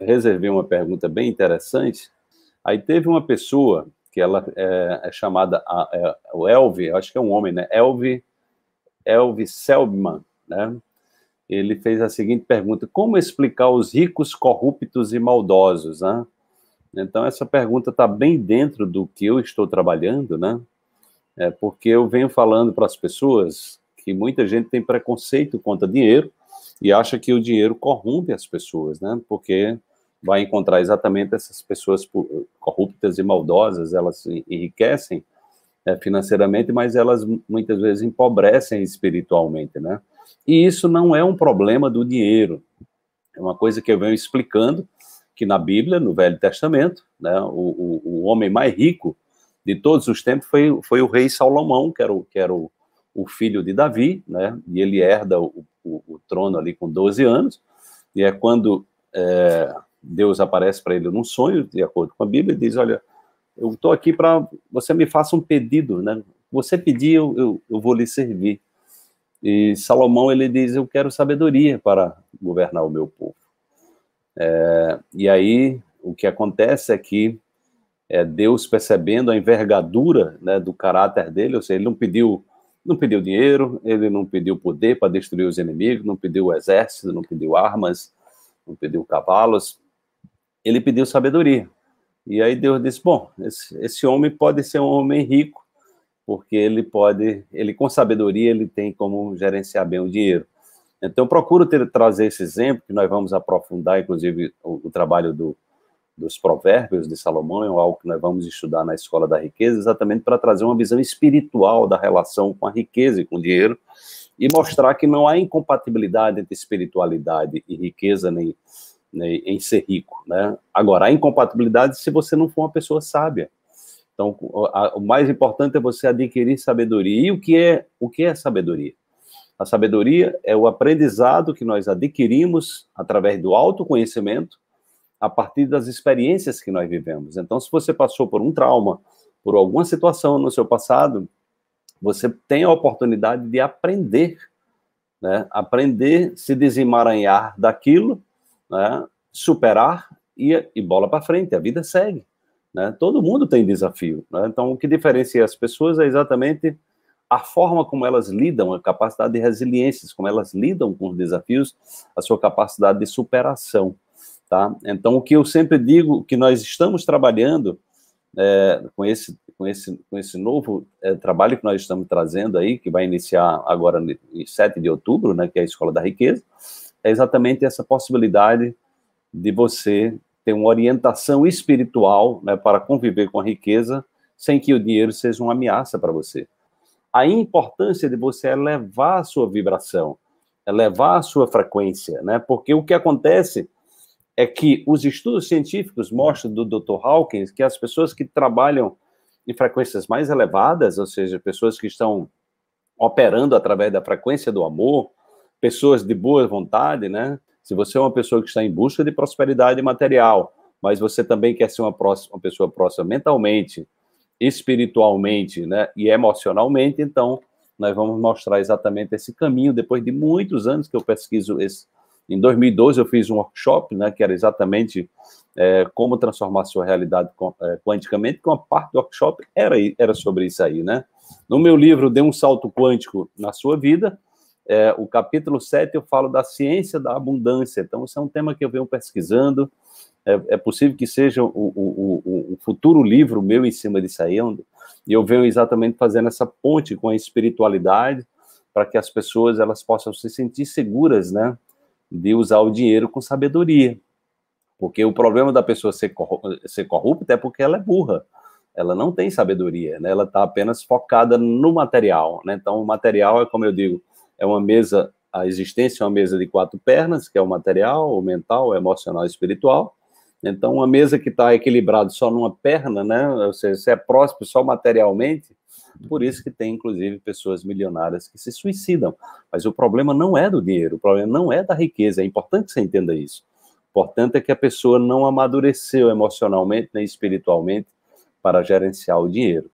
reservei uma pergunta bem interessante. Aí teve uma pessoa que ela é, é chamada é, o Elvi, acho que é um homem, né? Elvi, Elvi Selbman, né? Ele fez a seguinte pergunta: como explicar os ricos corruptos e maldosos, né? Então essa pergunta está bem dentro do que eu estou trabalhando, né? É porque eu venho falando para as pessoas que muita gente tem preconceito contra dinheiro e acha que o dinheiro corrompe as pessoas, né? Porque vai encontrar exatamente essas pessoas corruptas e maldosas, elas enriquecem é, financeiramente, mas elas muitas vezes empobrecem espiritualmente, né? E isso não é um problema do dinheiro. É uma coisa que eu venho explicando que na Bíblia, no Velho Testamento, né, o, o, o homem mais rico de todos os tempos foi, foi o rei Salomão, que era o, que era o, o filho de Davi, né, e ele herda o, o, o trono ali com 12 anos, e é quando é, Deus aparece para ele num sonho, de acordo com a Bíblia, e diz: Olha, eu estou aqui para você me faça um pedido, né? Você pedir, eu, eu, eu, vou lhe servir. E Salomão ele diz: Eu quero sabedoria para governar o meu povo. É, e aí o que acontece é que é Deus percebendo a envergadura né, do caráter dele, ou seja, ele não pediu não pediu dinheiro, ele não pediu poder para destruir os inimigos, não pediu exército, não pediu armas, não pediu cavalos, ele pediu sabedoria. E aí Deus disse: Bom, esse, esse homem pode ser um homem rico, porque ele pode, ele com sabedoria, ele tem como gerenciar bem o dinheiro. Então, procuro ter, trazer esse exemplo, que nós vamos aprofundar, inclusive, o, o trabalho do, dos provérbios de Salomão, é algo que nós vamos estudar na Escola da Riqueza, exatamente para trazer uma visão espiritual da relação com a riqueza e com o dinheiro, e mostrar que não há incompatibilidade entre espiritualidade e riqueza, nem, nem em ser rico. Né? Agora, há incompatibilidade se você não for uma pessoa sábia. Então, a, o mais importante é você adquirir sabedoria. E o que é, o que é sabedoria? A sabedoria é o aprendizado que nós adquirimos através do autoconhecimento, a partir das experiências que nós vivemos. Então, se você passou por um trauma, por alguma situação no seu passado, você tem a oportunidade de aprender, né? Aprender, se desemaranhar daquilo, né? Superar e, e bola para frente. A vida segue, né? Todo mundo tem desafio, né? Então, o que diferencia as pessoas é exatamente a forma como elas lidam, a capacidade de resiliência, como elas lidam com os desafios, a sua capacidade de superação. Tá? Então, o que eu sempre digo, que nós estamos trabalhando é, com, esse, com, esse, com esse novo é, trabalho que nós estamos trazendo aí, que vai iniciar agora em 7 de outubro, né, que é a Escola da Riqueza, é exatamente essa possibilidade de você ter uma orientação espiritual né, para conviver com a riqueza sem que o dinheiro seja uma ameaça para você. A importância de você elevar a sua vibração, elevar a sua frequência, né? Porque o que acontece é que os estudos científicos mostram do Dr. Hawkins que as pessoas que trabalham em frequências mais elevadas, ou seja, pessoas que estão operando através da frequência do amor, pessoas de boa vontade, né? Se você é uma pessoa que está em busca de prosperidade material, mas você também quer ser uma, próxima, uma pessoa próxima mentalmente, espiritualmente, né, e emocionalmente, então nós vamos mostrar exatamente esse caminho depois de muitos anos que eu pesquiso esse, em 2012, eu fiz um workshop, né, que era exatamente é, como transformar sua realidade é, quanticamente, que uma parte do workshop era, era sobre isso aí, né? No meu livro, Dê um Salto Quântico na Sua Vida, é, o capítulo 7 eu falo da ciência da abundância. Então, isso é um tema que eu venho pesquisando. É, é possível que seja o, o, o, o, futuro livro meu em cima disso aí, e eu venho exatamente fazendo essa ponte com a espiritualidade, para que as pessoas elas possam se sentir seguras, né? de usar o dinheiro com sabedoria. Porque o problema da pessoa ser, ser corrupta é porque ela é burra. Ela não tem sabedoria, né? Ela está apenas focada no material, né? Então, o material é, como eu digo, é uma mesa, a existência é uma mesa de quatro pernas, que é o material, o mental, o emocional e o espiritual. Então, uma mesa que está equilibrada só numa perna, né? Ou seja, se é próspero só materialmente, por isso que tem, inclusive, pessoas milionárias que se suicidam. Mas o problema não é do dinheiro, o problema não é da riqueza. É importante que você entenda isso. O importante é que a pessoa não amadureceu emocionalmente nem espiritualmente para gerenciar o dinheiro.